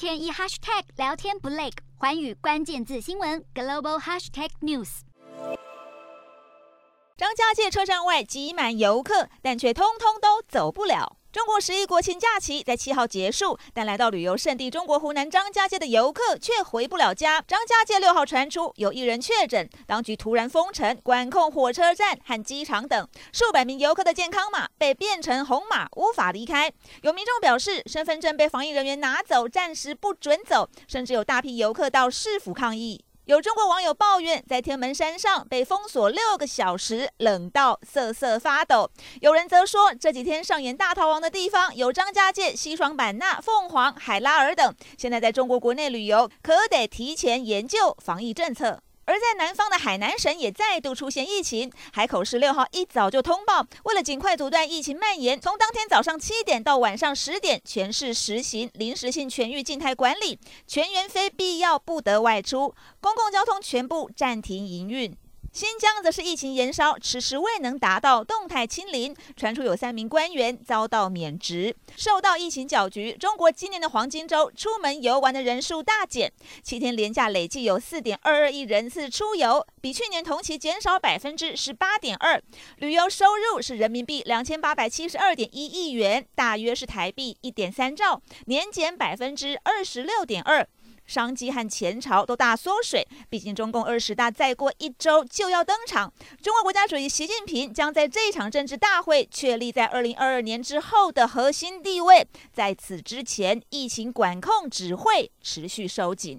天一 hashtag 聊天不累，环宇关键字新闻 global hashtag news。张家界车站外挤满游客，但却通通都走不了。中国十一国庆假期在七号结束，但来到旅游胜地中国湖南张家界的游客却回不了家。张家界六号传出有一人确诊，当局突然封城，管控火车站和机场等，数百名游客的健康码被变成红码，无法离开。有民众表示，身份证被防疫人员拿走，暂时不准走，甚至有大批游客到市府抗议。有中国网友抱怨，在天门山上被封锁六个小时，冷到瑟瑟发抖。有人则说，这几天上演大逃亡的地方有张家界、西双版纳、凤凰、海拉尔等。现在在中国国内旅游，可得提前研究防疫政策。而在南方的海南省也再度出现疫情，海口十六号一早就通报，为了尽快阻断疫情蔓延，从当天早上七点到晚上十点，全市实行临时性全域静态管理，全员非必要不得外出，公共交通全部暂停营运。新疆则是疫情延烧，迟迟未能达到动态清零，传出有三名官员遭到免职。受到疫情搅局，中国今年的黄金周出门游玩的人数大减，七天连假累计有四点二二亿人次出游，比去年同期减少百分之十八点二。旅游收入是人民币两千八百七十二点一亿元，大约是台币一点三兆，年减百分之二十六点二。商机和前朝都大缩水，毕竟中共二十大再过一周就要登场，中国国家主席习近平将在这场政治大会确立在二零二二年之后的核心地位。在此之前，疫情管控只会持续收紧。